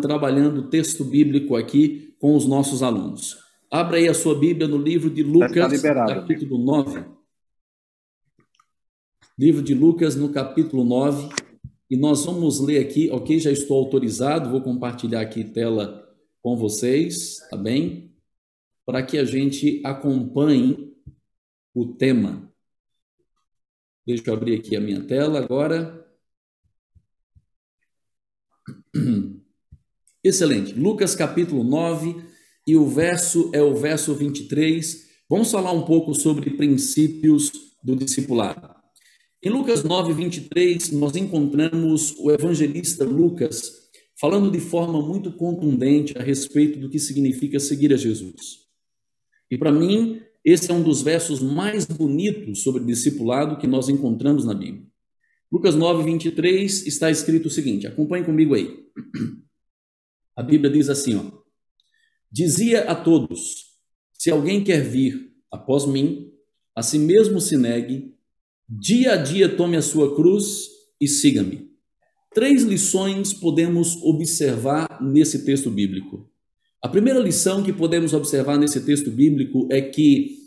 trabalhando o texto bíblico aqui com os nossos alunos. Abra aí a sua Bíblia no livro de Lucas, capítulo 9. Livro de Lucas, no capítulo 9. E nós vamos ler aqui, ok? Já estou autorizado, vou compartilhar aqui tela com vocês, tá bem? Para que a gente acompanhe o tema. Deixa eu abrir aqui a minha tela agora. Excelente. Lucas capítulo 9 e o verso é o verso 23. Vamos falar um pouco sobre princípios do discipulado. Em Lucas 9, 23, nós encontramos o evangelista Lucas falando de forma muito contundente a respeito do que significa seguir a Jesus. E para mim, esse é um dos versos mais bonitos sobre discipulado que nós encontramos na Bíblia. Lucas 9, 23 está escrito o seguinte: acompanhe comigo aí. A Bíblia diz assim: ó, Dizia a todos: Se alguém quer vir após mim, a si mesmo se negue, dia a dia tome a sua cruz e siga-me. Três lições podemos observar nesse texto bíblico. A primeira lição que podemos observar nesse texto bíblico é que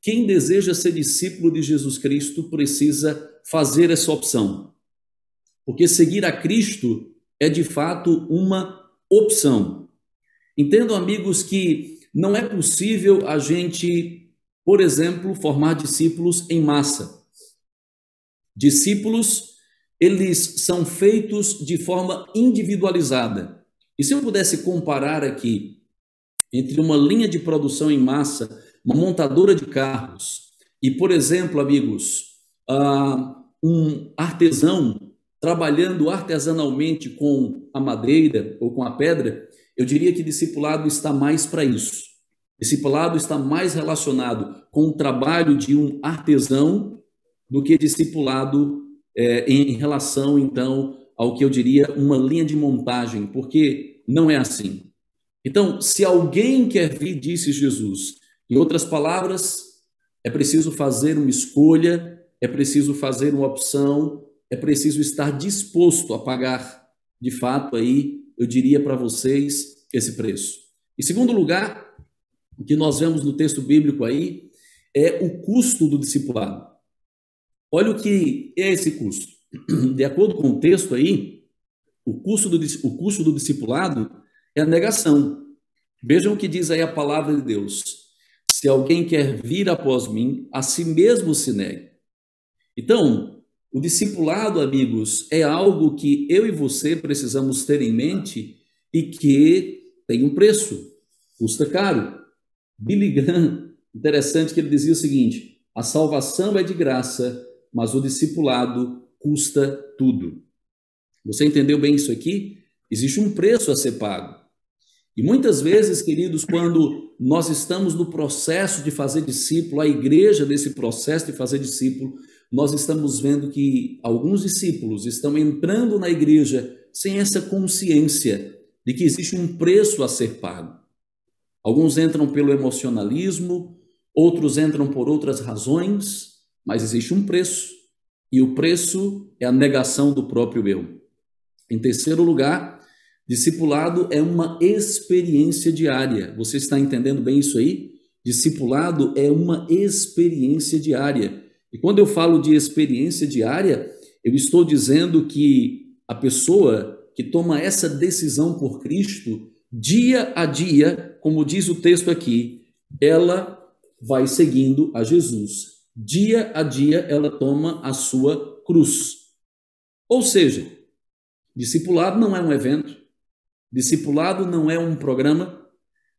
quem deseja ser discípulo de Jesus Cristo precisa fazer essa opção. Porque seguir a Cristo é de fato uma opção. Entendam, amigos, que não é possível a gente, por exemplo, formar discípulos em massa. Discípulos, eles são feitos de forma individualizada. E se eu pudesse comparar aqui entre uma linha de produção em massa, uma montadora de carros, e, por exemplo, amigos, uh, um artesão trabalhando artesanalmente com a madeira ou com a pedra, eu diria que discipulado está mais para isso. Discipulado está mais relacionado com o trabalho de um artesão do que discipulado é, em relação, então, ao que eu diria uma linha de montagem, porque não é assim. Então, se alguém quer vir, disse Jesus, em outras palavras, é preciso fazer uma escolha, é preciso fazer uma opção, é preciso estar disposto a pagar, de fato, aí eu diria para vocês esse preço. Em segundo lugar, o que nós vemos no texto bíblico aí é o custo do discipulado. Olha o que é esse custo. De acordo com o texto aí, o custo do, o custo do discipulado é a negação. Vejam o que diz aí a palavra de Deus. Se alguém quer vir após mim, a si mesmo se negue. Então, o discipulado, amigos, é algo que eu e você precisamos ter em mente e que tem um preço, custa caro. Billy Graham, interessante que ele dizia o seguinte: a salvação é de graça, mas o discipulado custa tudo. Você entendeu bem isso aqui? Existe um preço a ser pago. E muitas vezes, queridos, quando nós estamos no processo de fazer discípulo, a igreja nesse processo de fazer discípulo, nós estamos vendo que alguns discípulos estão entrando na igreja sem essa consciência de que existe um preço a ser pago. Alguns entram pelo emocionalismo, outros entram por outras razões, mas existe um preço, e o preço é a negação do próprio eu. Em terceiro lugar, discipulado é uma experiência diária. Você está entendendo bem isso aí? Discipulado é uma experiência diária. E quando eu falo de experiência diária, eu estou dizendo que a pessoa que toma essa decisão por Cristo, dia a dia, como diz o texto aqui, ela vai seguindo a Jesus. Dia a dia ela toma a sua cruz. Ou seja, discipulado não é um evento, discipulado não é um programa,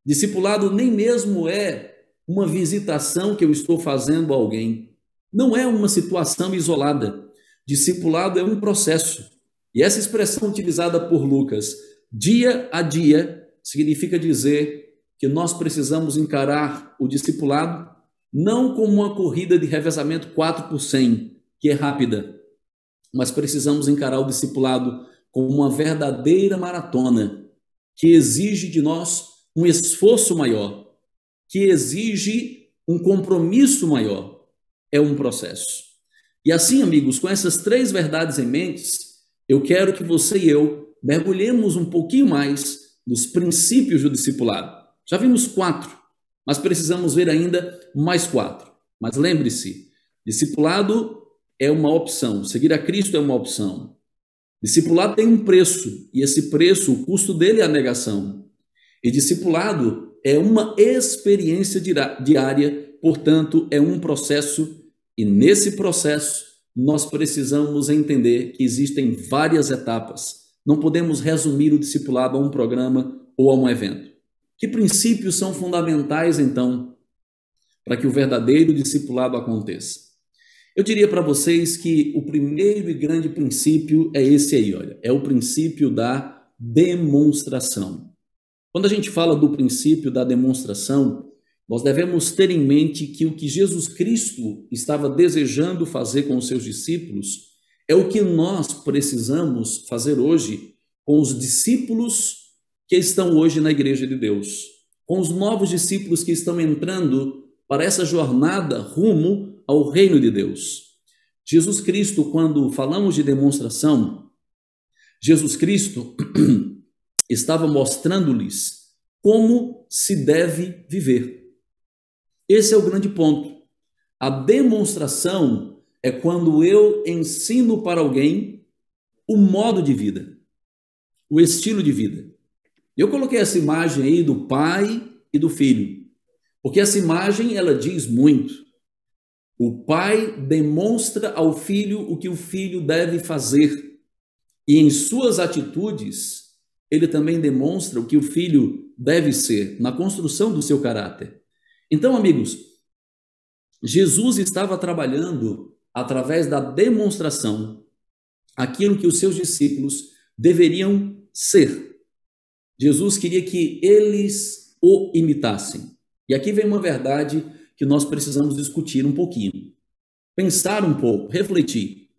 discipulado nem mesmo é uma visitação que eu estou fazendo a alguém. Não é uma situação isolada. Discipulado é um processo. E essa expressão utilizada por Lucas, dia a dia, significa dizer que nós precisamos encarar o discipulado não como uma corrida de revezamento 4 por 100, que é rápida, mas precisamos encarar o discipulado uma verdadeira maratona que exige de nós um esforço maior, que exige um compromisso maior é um processo. E assim, amigos, com essas três verdades em mente, eu quero que você e eu mergulhemos um pouquinho mais nos princípios do discipulado. Já vimos quatro, mas precisamos ver ainda mais quatro. Mas lembre-se, discipulado é uma opção, seguir a Cristo é uma opção. Discipulado tem um preço, e esse preço, o custo dele é a negação. E discipulado é uma experiência diária, portanto, é um processo, e nesse processo nós precisamos entender que existem várias etapas. Não podemos resumir o discipulado a um programa ou a um evento. Que princípios são fundamentais, então, para que o verdadeiro discipulado aconteça? Eu diria para vocês que o primeiro e grande princípio é esse aí, olha, é o princípio da demonstração. Quando a gente fala do princípio da demonstração, nós devemos ter em mente que o que Jesus Cristo estava desejando fazer com os seus discípulos é o que nós precisamos fazer hoje com os discípulos que estão hoje na igreja de Deus, com os novos discípulos que estão entrando para essa jornada rumo ao reino de Deus. Jesus Cristo, quando falamos de demonstração, Jesus Cristo estava mostrando-lhes como se deve viver. Esse é o grande ponto. A demonstração é quando eu ensino para alguém o modo de vida, o estilo de vida. Eu coloquei essa imagem aí do pai e do filho, porque essa imagem ela diz muito. O pai demonstra ao filho o que o filho deve fazer, e em suas atitudes ele também demonstra o que o filho deve ser na construção do seu caráter. Então, amigos, Jesus estava trabalhando através da demonstração aquilo que os seus discípulos deveriam ser. Jesus queria que eles o imitassem. E aqui vem uma verdade que nós precisamos discutir um pouquinho. Pensar um pouco, refletir.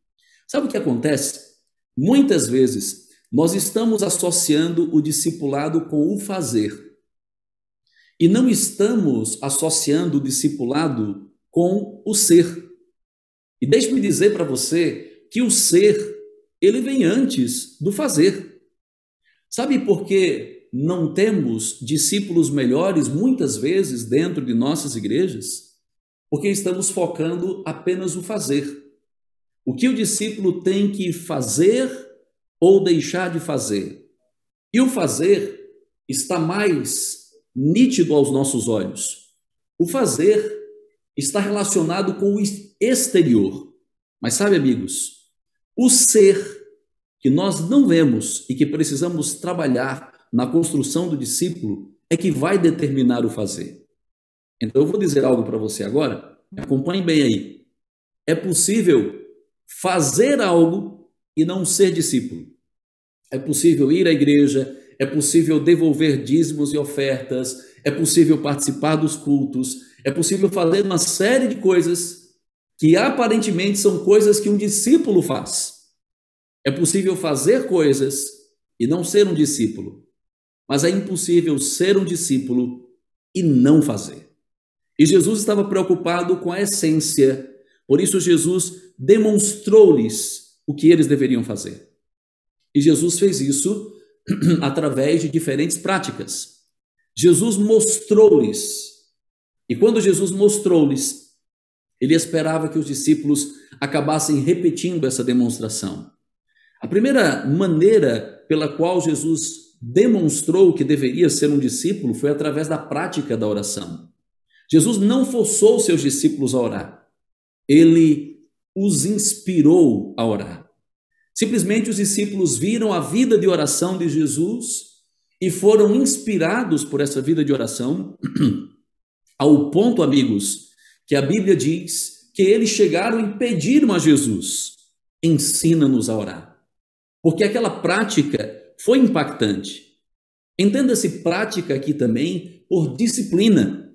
Sabe o que acontece? Muitas vezes nós estamos associando o discipulado com o fazer. E não estamos associando o discipulado com o ser. E deixe-me dizer para você que o ser, ele vem antes do fazer. Sabe por que não temos discípulos melhores muitas vezes dentro de nossas igrejas? Porque estamos focando apenas o fazer. O que o discípulo tem que fazer ou deixar de fazer. E o fazer está mais nítido aos nossos olhos. O fazer está relacionado com o exterior. Mas sabe, amigos, o ser que nós não vemos e que precisamos trabalhar na construção do discípulo é que vai determinar o fazer. Então eu vou dizer algo para você agora, acompanhe bem aí. É possível fazer algo e não ser discípulo. É possível ir à igreja, é possível devolver dízimos e ofertas, é possível participar dos cultos, é possível fazer uma série de coisas que aparentemente são coisas que um discípulo faz. É possível fazer coisas e não ser um discípulo, mas é impossível ser um discípulo e não fazer. E Jesus estava preocupado com a essência, por isso Jesus demonstrou-lhes o que eles deveriam fazer. E Jesus fez isso através de diferentes práticas. Jesus mostrou-lhes. E quando Jesus mostrou-lhes, ele esperava que os discípulos acabassem repetindo essa demonstração. A primeira maneira pela qual Jesus demonstrou que deveria ser um discípulo foi através da prática da oração. Jesus não forçou seus discípulos a orar. Ele os inspirou a orar. Simplesmente os discípulos viram a vida de oração de Jesus e foram inspirados por essa vida de oração, ao ponto, amigos, que a Bíblia diz que eles chegaram e pediram a Jesus: ensina-nos a orar. Porque aquela prática foi impactante. Entenda-se prática aqui também por disciplina.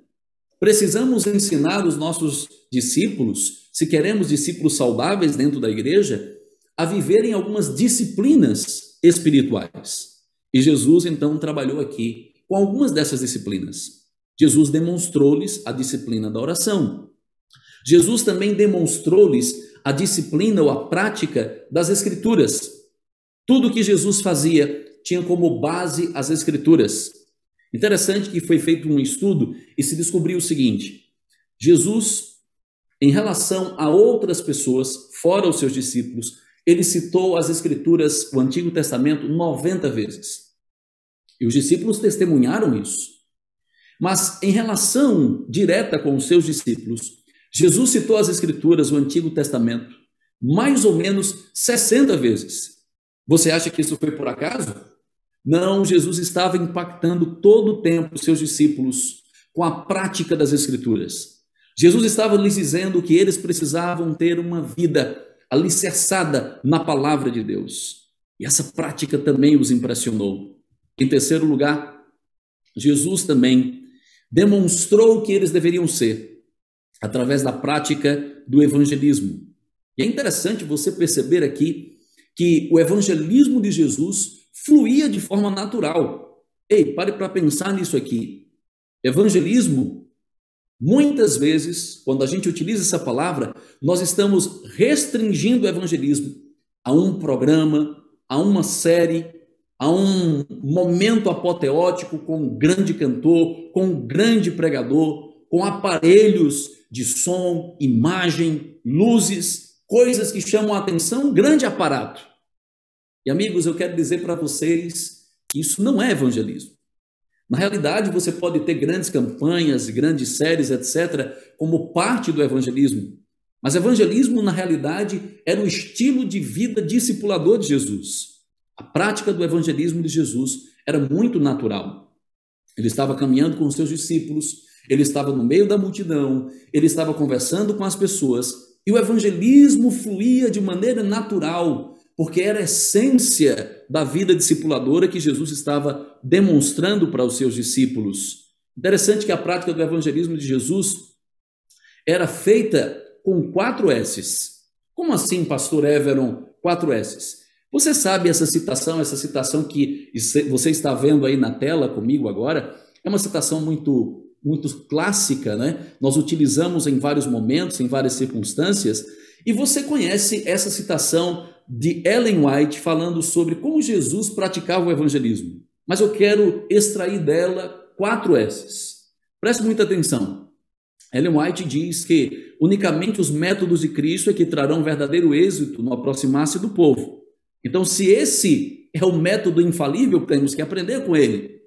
Precisamos ensinar os nossos discípulos se queremos discípulos saudáveis dentro da igreja, a viverem algumas disciplinas espirituais. E Jesus então trabalhou aqui com algumas dessas disciplinas. Jesus demonstrou-lhes a disciplina da oração. Jesus também demonstrou-lhes a disciplina ou a prática das escrituras. Tudo que Jesus fazia tinha como base as Escrituras. Interessante que foi feito um estudo e se descobriu o seguinte: Jesus, em relação a outras pessoas, fora os seus discípulos, ele citou as Escrituras, o Antigo Testamento, 90 vezes. E os discípulos testemunharam isso. Mas em relação direta com os seus discípulos, Jesus citou as Escrituras, o Antigo Testamento, mais ou menos 60 vezes. Você acha que isso foi por acaso? Não, Jesus estava impactando todo o tempo seus discípulos com a prática das Escrituras. Jesus estava lhes dizendo que eles precisavam ter uma vida alicerçada na palavra de Deus. E essa prática também os impressionou. Em terceiro lugar, Jesus também demonstrou o que eles deveriam ser através da prática do evangelismo. E é interessante você perceber aqui que o evangelismo de Jesus fluía de forma natural. Ei, pare para pensar nisso aqui. Evangelismo, muitas vezes, quando a gente utiliza essa palavra, nós estamos restringindo o evangelismo a um programa, a uma série, a um momento apoteótico com um grande cantor, com um grande pregador, com aparelhos de som, imagem, luzes, coisas que chamam a atenção, um grande aparato. E amigos, eu quero dizer para vocês que isso não é evangelismo. Na realidade, você pode ter grandes campanhas, grandes séries, etc., como parte do evangelismo. Mas evangelismo, na realidade, era o estilo de vida discipulador de Jesus. A prática do evangelismo de Jesus era muito natural. Ele estava caminhando com os seus discípulos, ele estava no meio da multidão, ele estava conversando com as pessoas, e o evangelismo fluía de maneira natural, porque era a essência da vida discipuladora que Jesus estava demonstrando para os seus discípulos. Interessante que a prática do evangelismo de Jesus era feita com quatro S's. Como assim, pastor Everon, quatro S's? Você sabe essa citação, essa citação que você está vendo aí na tela comigo agora, é uma citação muito muito clássica, né? Nós utilizamos em vários momentos, em várias circunstâncias, e você conhece essa citação de Ellen White falando sobre como Jesus praticava o evangelismo. Mas eu quero extrair dela quatro S's. Preste muita atenção. Ellen White diz que unicamente os métodos de Cristo é que trarão verdadeiro êxito no aproximar-se do povo. Então, se esse é o método infalível, temos que aprender com ele.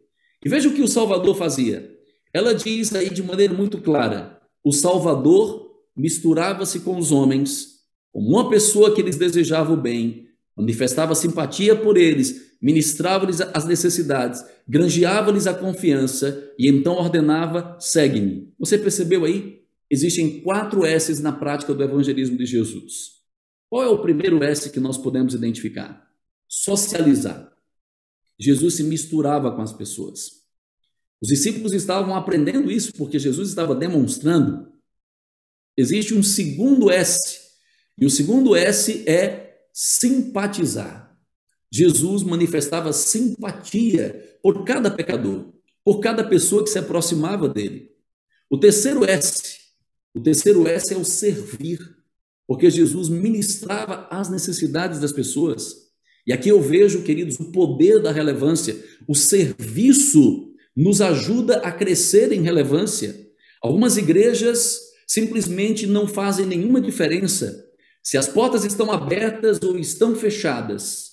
E veja o que o Salvador fazia. Ela diz aí de maneira muito clara: o Salvador misturava-se com os homens, como uma pessoa que lhes desejava o bem, manifestava simpatia por eles, ministrava-lhes as necessidades, granjeava-lhes a confiança e então ordenava: segue-me. Você percebeu aí? Existem quatro S's na prática do evangelismo de Jesus. Qual é o primeiro S que nós podemos identificar? Socializar. Jesus se misturava com as pessoas. Os discípulos estavam aprendendo isso porque Jesus estava demonstrando. Existe um segundo S, e o segundo S é simpatizar. Jesus manifestava simpatia por cada pecador, por cada pessoa que se aproximava dele. O terceiro S, o terceiro S é o servir porque Jesus ministrava as necessidades das pessoas. E aqui eu vejo, queridos, o poder da relevância. O serviço nos ajuda a crescer em relevância. Algumas igrejas simplesmente não fazem nenhuma diferença. Se as portas estão abertas ou estão fechadas,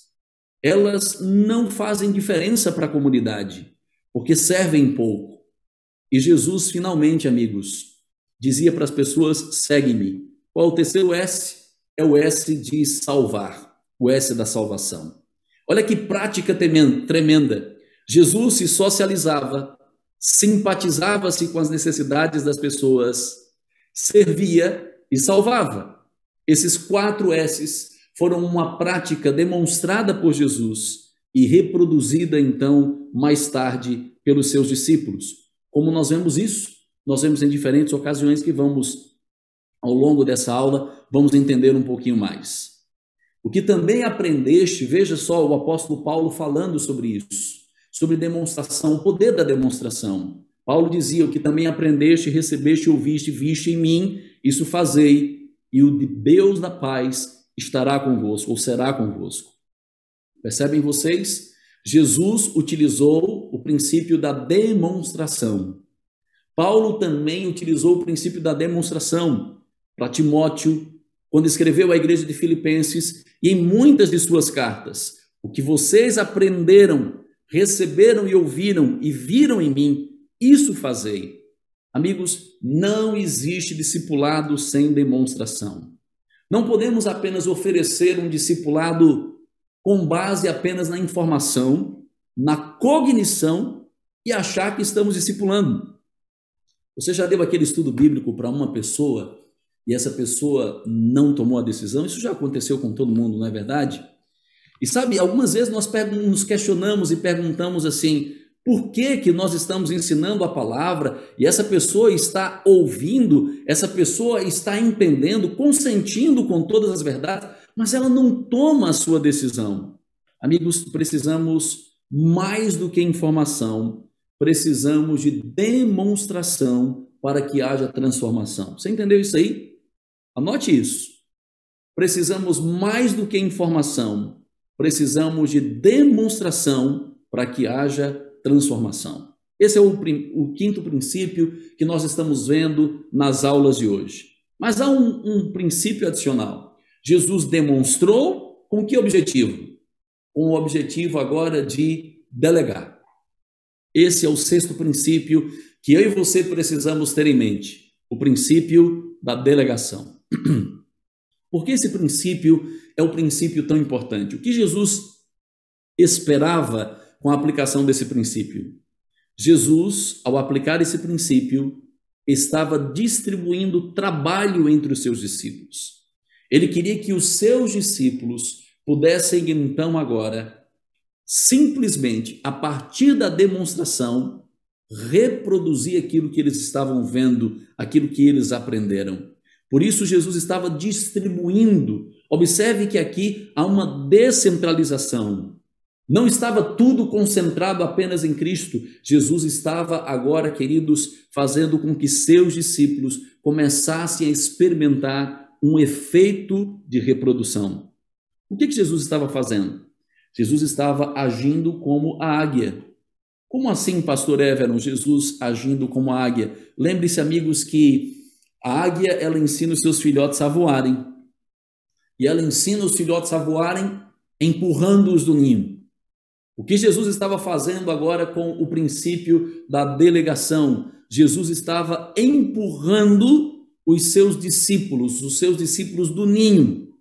elas não fazem diferença para a comunidade, porque servem pouco. E Jesus, finalmente, amigos, dizia para as pessoas: segue-me. Qual o terceiro S? É o S de salvar, o S da salvação. Olha que prática tremenda. Jesus se socializava, simpatizava-se com as necessidades das pessoas, servia e salvava. Esses quatro S's foram uma prática demonstrada por Jesus e reproduzida então mais tarde pelos seus discípulos. Como nós vemos isso? Nós vemos em diferentes ocasiões que vamos ao longo dessa aula, vamos entender um pouquinho mais. O que também aprendeste, veja só o apóstolo Paulo falando sobre isso, sobre demonstração, o poder da demonstração. Paulo dizia: O que também aprendeste, recebeste, ouviste, viste em mim, isso fazei, e o de Deus da paz estará convosco, ou será convosco. Percebem vocês? Jesus utilizou o princípio da demonstração. Paulo também utilizou o princípio da demonstração para Timóteo, quando escreveu à igreja de Filipenses e em muitas de suas cartas. O que vocês aprenderam, receberam e ouviram e viram em mim, isso fazei. Amigos, não existe discipulado sem demonstração. Não podemos apenas oferecer um discipulado com base apenas na informação, na cognição e achar que estamos discipulando. Você já deu aquele estudo bíblico para uma pessoa e essa pessoa não tomou a decisão? Isso já aconteceu com todo mundo, não é verdade? E sabe, algumas vezes nós nos questionamos e perguntamos assim: por que, que nós estamos ensinando a palavra e essa pessoa está ouvindo, essa pessoa está entendendo, consentindo com todas as verdades, mas ela não toma a sua decisão? Amigos, precisamos mais do que informação, precisamos de demonstração para que haja transformação. Você entendeu isso aí? Anote isso. Precisamos mais do que informação, precisamos de demonstração para que haja transformação. Esse é o, o, quinto princípio que nós estamos vendo nas aulas de hoje. Mas há um, um princípio adicional. Jesus demonstrou com que objetivo? Com o objetivo agora de delegar. Esse é o sexto princípio que eu e você precisamos ter em mente: o princípio da delegação. Por que esse princípio é o princípio tão importante? O que Jesus esperava com a aplicação desse princípio? Jesus, ao aplicar esse princípio, estava distribuindo trabalho entre os seus discípulos. Ele queria que os seus discípulos pudessem então agora simplesmente a partir da demonstração reproduzir aquilo que eles estavam vendo, aquilo que eles aprenderam. Por isso, Jesus estava distribuindo. Observe que aqui há uma descentralização. Não estava tudo concentrado apenas em Cristo. Jesus estava agora, queridos, fazendo com que seus discípulos começassem a experimentar um efeito de reprodução. O que, que Jesus estava fazendo? Jesus estava agindo como a águia. Como assim, pastor Everon, Jesus agindo como a águia? Lembre-se, amigos, que a águia, ela ensina os seus filhotes a voarem. E ela ensina os filhotes a voarem empurrando-os do ninho. O que Jesus estava fazendo agora com o princípio da delegação? Jesus estava empurrando os seus discípulos, os seus discípulos do ninho,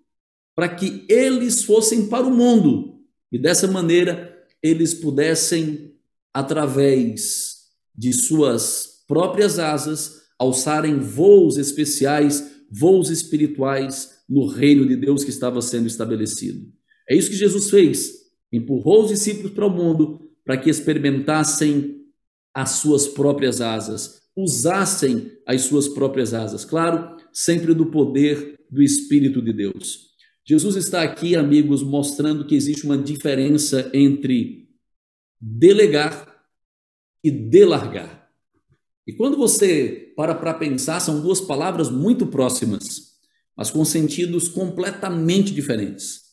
para que eles fossem para o mundo e dessa maneira eles pudessem, através de suas próprias asas, alçarem voos especiais, voos espirituais no reino de Deus que estava sendo estabelecido. É isso que Jesus fez. Empurrou os discípulos para o mundo para que experimentassem as suas próprias asas, usassem as suas próprias asas, claro, sempre do poder do Espírito de Deus. Jesus está aqui, amigos, mostrando que existe uma diferença entre delegar e delargar. E quando você para para pensar, são duas palavras muito próximas, mas com sentidos completamente diferentes.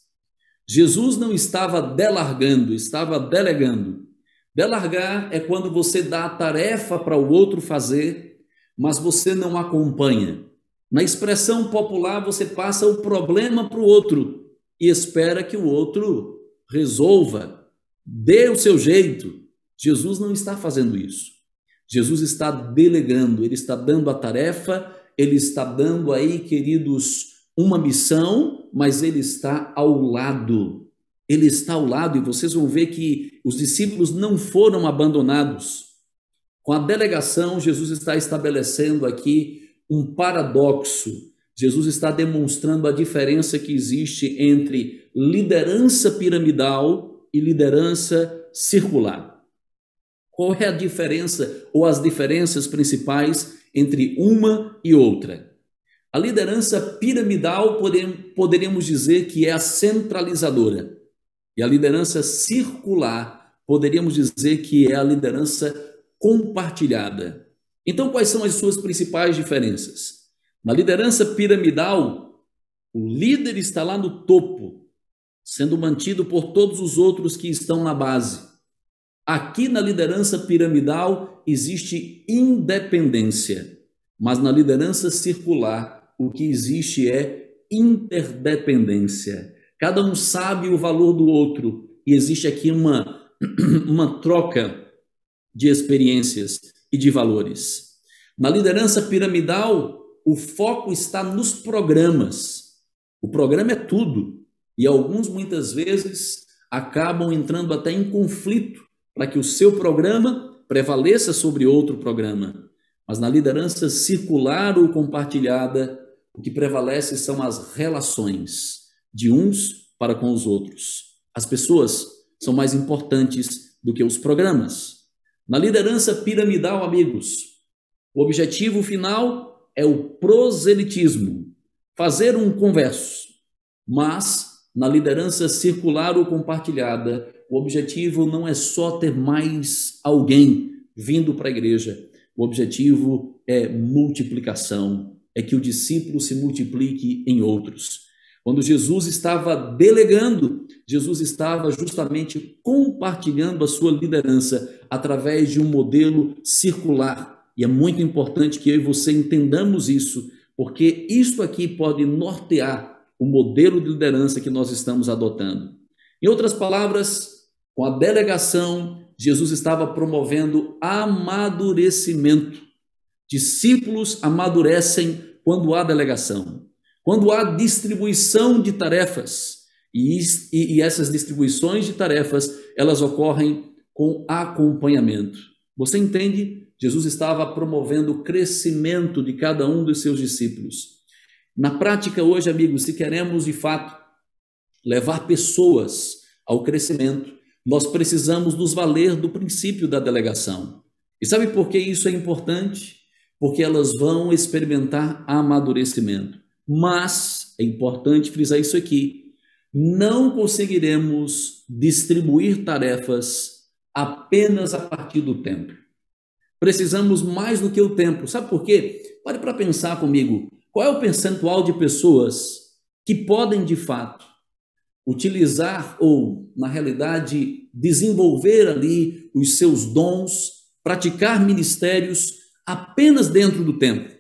Jesus não estava delargando, estava delegando. Delargar é quando você dá a tarefa para o outro fazer, mas você não acompanha. Na expressão popular, você passa o problema para o outro e espera que o outro resolva, dê o seu jeito. Jesus não está fazendo isso. Jesus está delegando, ele está dando a tarefa, ele está dando aí, queridos, uma missão, mas ele está ao lado. Ele está ao lado e vocês vão ver que os discípulos não foram abandonados. Com a delegação, Jesus está estabelecendo aqui um paradoxo. Jesus está demonstrando a diferença que existe entre liderança piramidal e liderança circular. Qual é a diferença ou as diferenças principais entre uma e outra? A liderança piramidal poderíamos dizer que é a centralizadora. E a liderança circular poderíamos dizer que é a liderança compartilhada. Então, quais são as suas principais diferenças? Na liderança piramidal, o líder está lá no topo, sendo mantido por todos os outros que estão na base. Aqui na liderança piramidal existe independência, mas na liderança circular o que existe é interdependência. Cada um sabe o valor do outro e existe aqui uma, uma troca de experiências e de valores. Na liderança piramidal, o foco está nos programas. O programa é tudo. E alguns, muitas vezes, acabam entrando até em conflito para que o seu programa prevaleça sobre outro programa. Mas na liderança circular ou compartilhada, o que prevalece são as relações de uns para com os outros. As pessoas são mais importantes do que os programas. Na liderança piramidal, amigos, o objetivo final é o proselitismo, fazer um converso. Mas na liderança circular ou compartilhada, o objetivo não é só ter mais alguém vindo para a igreja. O objetivo é multiplicação, é que o discípulo se multiplique em outros. Quando Jesus estava delegando, Jesus estava justamente compartilhando a sua liderança através de um modelo circular. E é muito importante que eu e você entendamos isso, porque isto aqui pode nortear o modelo de liderança que nós estamos adotando. Em outras palavras, com a delegação, Jesus estava promovendo amadurecimento. Discípulos amadurecem quando há delegação, quando há distribuição de tarefas. E, e, e essas distribuições de tarefas, elas ocorrem com acompanhamento. Você entende? Jesus estava promovendo o crescimento de cada um dos seus discípulos. Na prática, hoje, amigos, se queremos de fato levar pessoas ao crescimento, nós precisamos nos valer do princípio da delegação. E sabe por que isso é importante? Porque elas vão experimentar amadurecimento. Mas é importante frisar isso aqui: não conseguiremos distribuir tarefas apenas a partir do tempo. Precisamos mais do que o tempo. Sabe por quê? Pare para pensar comigo. Qual é o percentual de pessoas que podem, de fato, utilizar ou, na realidade, desenvolver ali os seus dons, praticar ministérios apenas dentro do tempo?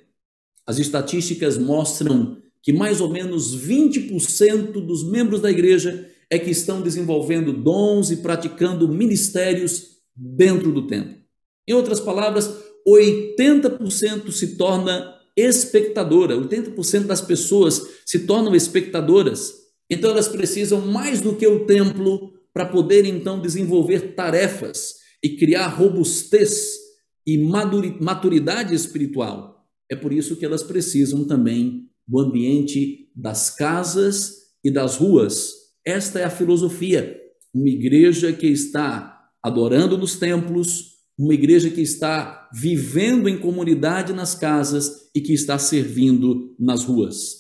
As estatísticas mostram que mais ou menos 20% dos membros da igreja é que estão desenvolvendo dons e praticando ministérios dentro do tempo. Em outras palavras, 80% se torna espectadora. 80% das pessoas se tornam espectadoras. Então elas precisam mais do que o templo para poder então desenvolver tarefas e criar robustez e maturidade espiritual. É por isso que elas precisam também do ambiente das casas e das ruas. Esta é a filosofia. Uma igreja que está adorando nos templos, uma igreja que está vivendo em comunidade nas casas e que está servindo nas ruas.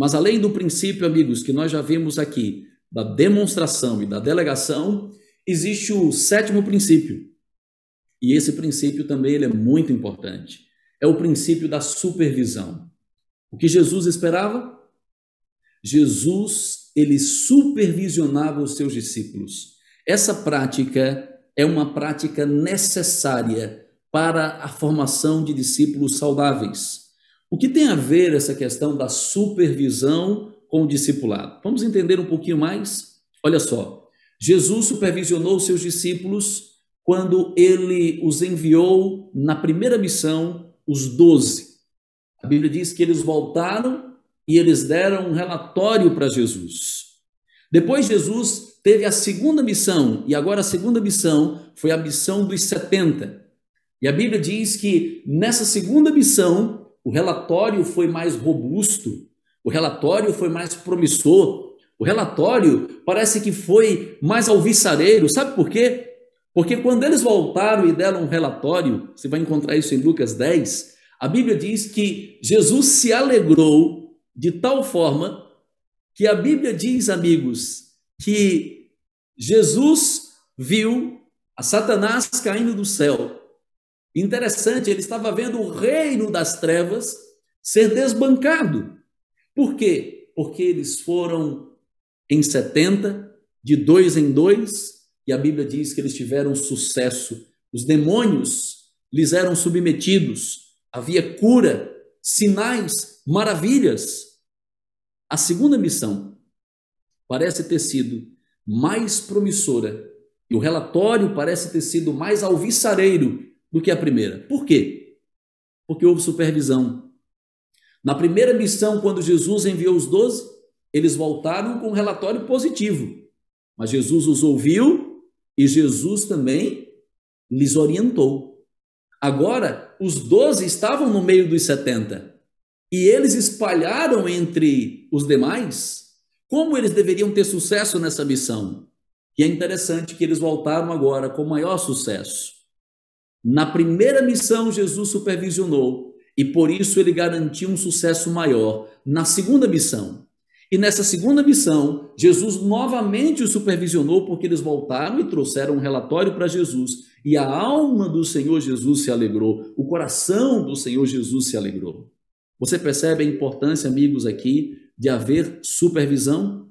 Mas além do princípio, amigos, que nós já vimos aqui, da demonstração e da delegação, existe o sétimo princípio. E esse princípio também ele é muito importante. É o princípio da supervisão. O que Jesus esperava? Jesus, ele supervisionava os seus discípulos. Essa prática é uma prática necessária para a formação de discípulos saudáveis. O que tem a ver essa questão da supervisão com o discipulado? Vamos entender um pouquinho mais? Olha só, Jesus supervisionou seus discípulos quando ele os enviou na primeira missão, os doze. A Bíblia diz que eles voltaram e eles deram um relatório para Jesus. Depois Jesus teve a segunda missão, e agora a segunda missão foi a missão dos 70. E a Bíblia diz que nessa segunda missão, o relatório foi mais robusto, o relatório foi mais promissor, o relatório parece que foi mais alvissareiro. Sabe por quê? Porque quando eles voltaram e deram um relatório, você vai encontrar isso em Lucas 10, a Bíblia diz que Jesus se alegrou de tal forma que a Bíblia diz, amigos, que Jesus viu a Satanás caindo do céu. Interessante, ele estava vendo o reino das trevas ser desbancado. Por quê? Porque eles foram em 70, de dois em dois, e a Bíblia diz que eles tiveram sucesso. Os demônios lhes eram submetidos, havia cura, sinais, maravilhas. A segunda missão parece ter sido mais promissora e o relatório parece ter sido mais alvissareiro do que a primeira. Por quê? Porque houve supervisão. Na primeira missão, quando Jesus enviou os doze, eles voltaram com um relatório positivo. Mas Jesus os ouviu e Jesus também lhes orientou. Agora, os doze estavam no meio dos setenta e eles espalharam entre os demais como eles deveriam ter sucesso nessa missão. E é interessante que eles voltaram agora com maior sucesso. Na primeira missão, Jesus supervisionou e por isso ele garantiu um sucesso maior. Na segunda missão, e nessa segunda missão, Jesus novamente os supervisionou porque eles voltaram e trouxeram um relatório para Jesus. E a alma do Senhor Jesus se alegrou, o coração do Senhor Jesus se alegrou. Você percebe a importância, amigos, aqui de haver supervisão?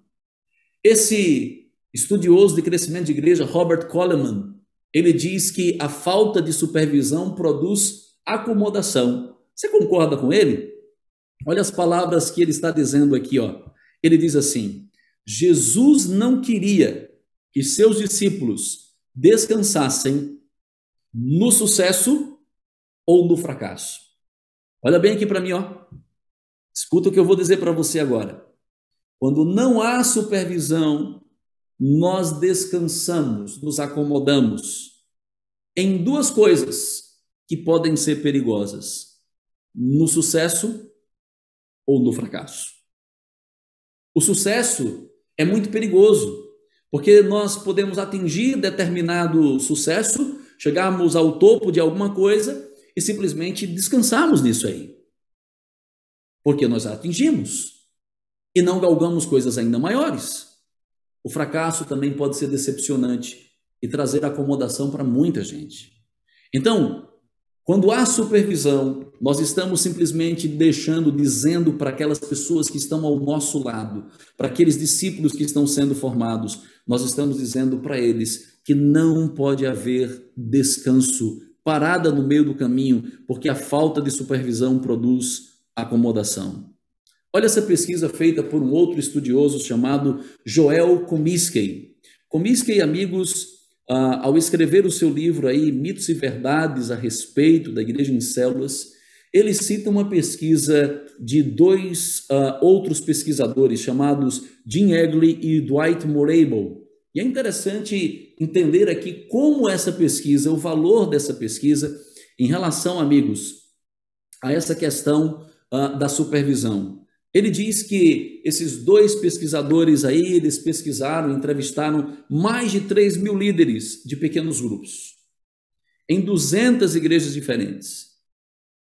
Esse estudioso de crescimento de igreja, Robert Coleman, ele diz que a falta de supervisão produz acomodação. Você concorda com ele? Olha as palavras que ele está dizendo aqui, ó. Ele diz assim: Jesus não queria que seus discípulos descansassem no sucesso ou no fracasso. Olha bem aqui para mim, ó. Escuta o que eu vou dizer para você agora. Quando não há supervisão, nós descansamos, nos acomodamos em duas coisas que podem ser perigosas: no sucesso ou no fracasso. O sucesso é muito perigoso, porque nós podemos atingir determinado sucesso, chegarmos ao topo de alguma coisa e simplesmente descansarmos nisso aí. Porque nós atingimos e não galgamos coisas ainda maiores. O fracasso também pode ser decepcionante e trazer acomodação para muita gente. Então, quando há supervisão, nós estamos simplesmente deixando, dizendo para aquelas pessoas que estão ao nosso lado, para aqueles discípulos que estão sendo formados, nós estamos dizendo para eles que não pode haver descanso, parada no meio do caminho, porque a falta de supervisão produz acomodação. Olha essa pesquisa feita por um outro estudioso chamado Joel Comiskey. Comiskey, amigos, ah, ao escrever o seu livro aí, Mitos e Verdades a respeito da Igreja em Células, ele cita uma pesquisa de dois uh, outros pesquisadores chamados Jim Egley e Dwight Morable. E é interessante entender aqui como essa pesquisa, o valor dessa pesquisa em relação, amigos, a essa questão uh, da supervisão. Ele diz que esses dois pesquisadores aí, eles pesquisaram, entrevistaram mais de 3 mil líderes de pequenos grupos, em 200 igrejas diferentes.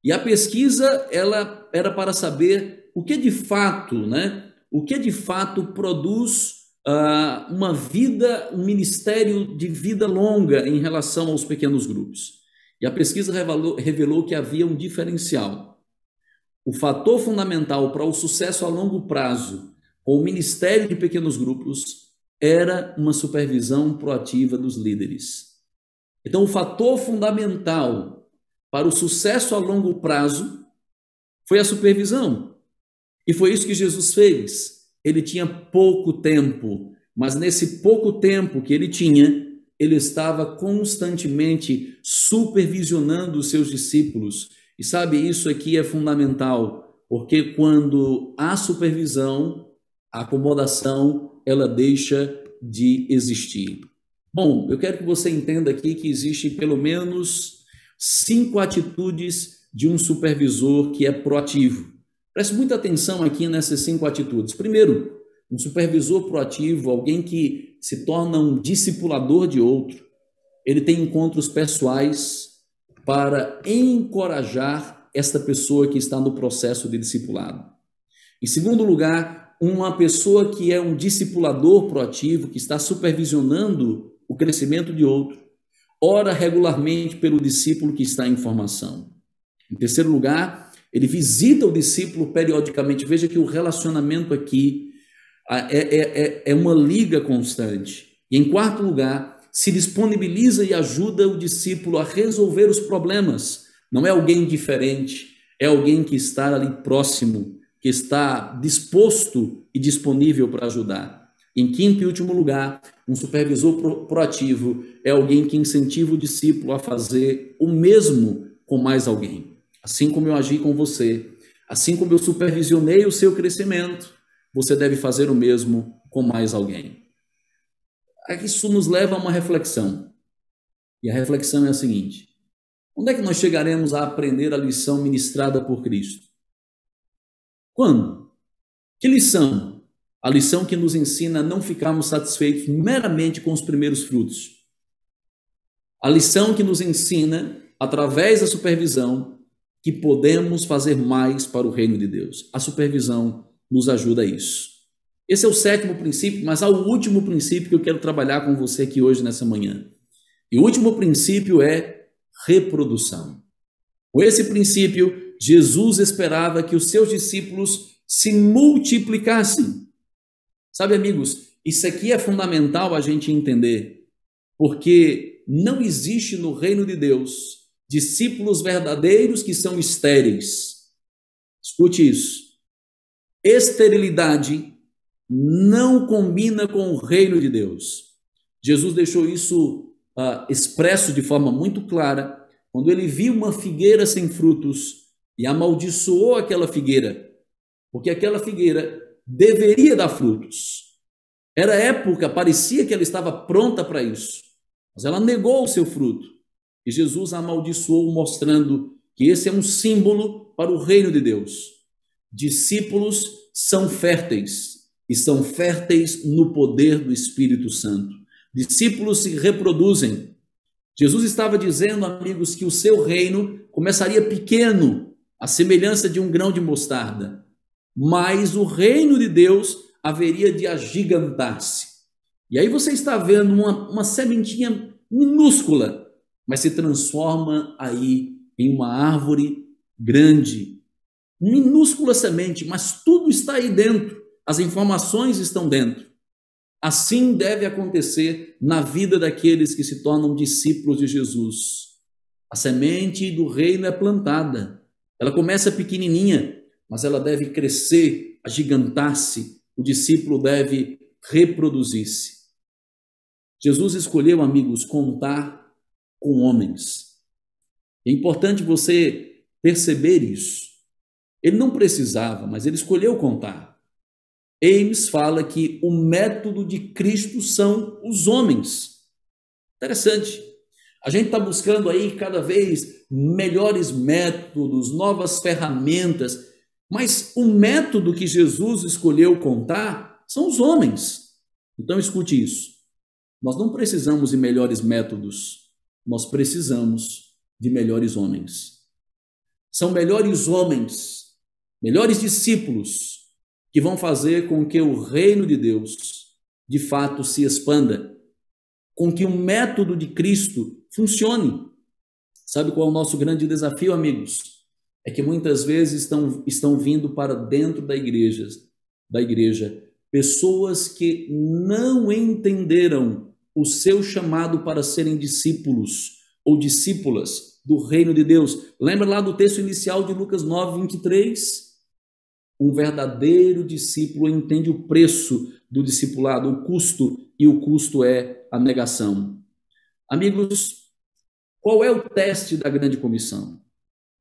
E a pesquisa, ela era para saber o que de fato, né? O que de fato produz uh, uma vida, um ministério de vida longa em relação aos pequenos grupos. E a pesquisa revelou, revelou que havia um diferencial. O fator fundamental para o sucesso a longo prazo com o ministério de pequenos grupos era uma supervisão proativa dos líderes. Então, o fator fundamental para o sucesso a longo prazo foi a supervisão. E foi isso que Jesus fez. Ele tinha pouco tempo, mas nesse pouco tempo que ele tinha, ele estava constantemente supervisionando os seus discípulos e sabe, isso aqui é fundamental, porque quando há supervisão, a acomodação, ela deixa de existir. Bom, eu quero que você entenda aqui que existe pelo menos cinco atitudes de um supervisor que é proativo. Preste muita atenção aqui nessas cinco atitudes. Primeiro, um supervisor proativo, alguém que se torna um discipulador de outro. Ele tem encontros pessoais, para encorajar esta pessoa que está no processo de discipulado. Em segundo lugar, uma pessoa que é um discipulador proativo, que está supervisionando o crescimento de outro, ora regularmente pelo discípulo que está em formação. Em terceiro lugar, ele visita o discípulo periodicamente. Veja que o relacionamento aqui É, é, é, é uma liga constante. E em quarto lugar, se disponibiliza e ajuda o discípulo a resolver os problemas. Não é alguém diferente, é alguém que está ali próximo, que está disposto e disponível para ajudar. Em quinto e último lugar, um supervisor proativo é alguém que incentiva o discípulo a fazer o mesmo com mais alguém. Assim como eu agi com você, assim como eu supervisionei o seu crescimento, você deve fazer o mesmo com mais alguém. Isso nos leva a uma reflexão. E a reflexão é a seguinte: onde é que nós chegaremos a aprender a lição ministrada por Cristo? Quando? Que lição? A lição que nos ensina a não ficarmos satisfeitos meramente com os primeiros frutos. A lição que nos ensina, através da supervisão, que podemos fazer mais para o reino de Deus. A supervisão nos ajuda a isso. Esse é o sétimo princípio, mas há o último princípio que eu quero trabalhar com você aqui hoje, nessa manhã. E o último princípio é reprodução. Com esse princípio, Jesus esperava que os seus discípulos se multiplicassem. Sabe, amigos, isso aqui é fundamental a gente entender, porque não existe no reino de Deus discípulos verdadeiros que são estéreis. Escute isso. Esterilidade não combina com o reino de Deus. Jesus deixou isso uh, expresso de forma muito clara quando ele viu uma figueira sem frutos e amaldiçoou aquela figueira, porque aquela figueira deveria dar frutos. Era época, parecia que ela estava pronta para isso, mas ela negou o seu fruto. E Jesus a amaldiçoou, mostrando que esse é um símbolo para o reino de Deus. Discípulos são férteis, e são férteis no poder do Espírito Santo. Discípulos se reproduzem. Jesus estava dizendo, amigos, que o seu reino começaria pequeno, à semelhança de um grão de mostarda, mas o reino de Deus haveria de agigantar-se. E aí você está vendo uma, uma sementinha minúscula, mas se transforma aí em uma árvore grande. Minúscula semente, mas tudo está aí dentro. As informações estão dentro. Assim deve acontecer na vida daqueles que se tornam discípulos de Jesus. A semente do reino é plantada. Ela começa pequenininha, mas ela deve crescer, agigantar-se. O discípulo deve reproduzir-se. Jesus escolheu, amigos, contar com homens. É importante você perceber isso. Ele não precisava, mas ele escolheu contar. Ames fala que o método de Cristo são os homens. Interessante. A gente está buscando aí cada vez melhores métodos, novas ferramentas, mas o método que Jesus escolheu contar são os homens. Então escute isso. Nós não precisamos de melhores métodos, nós precisamos de melhores homens. São melhores homens, melhores discípulos, que vão fazer com que o reino de Deus de fato se expanda, com que o método de Cristo funcione. Sabe qual é o nosso grande desafio, amigos? É que muitas vezes estão, estão vindo para dentro da igreja, da igreja pessoas que não entenderam o seu chamado para serem discípulos ou discípulas do reino de Deus. Lembra lá do texto inicial de Lucas 9, 23? Um verdadeiro discípulo entende o preço do discipulado, o custo, e o custo é a negação. Amigos, qual é o teste da grande comissão?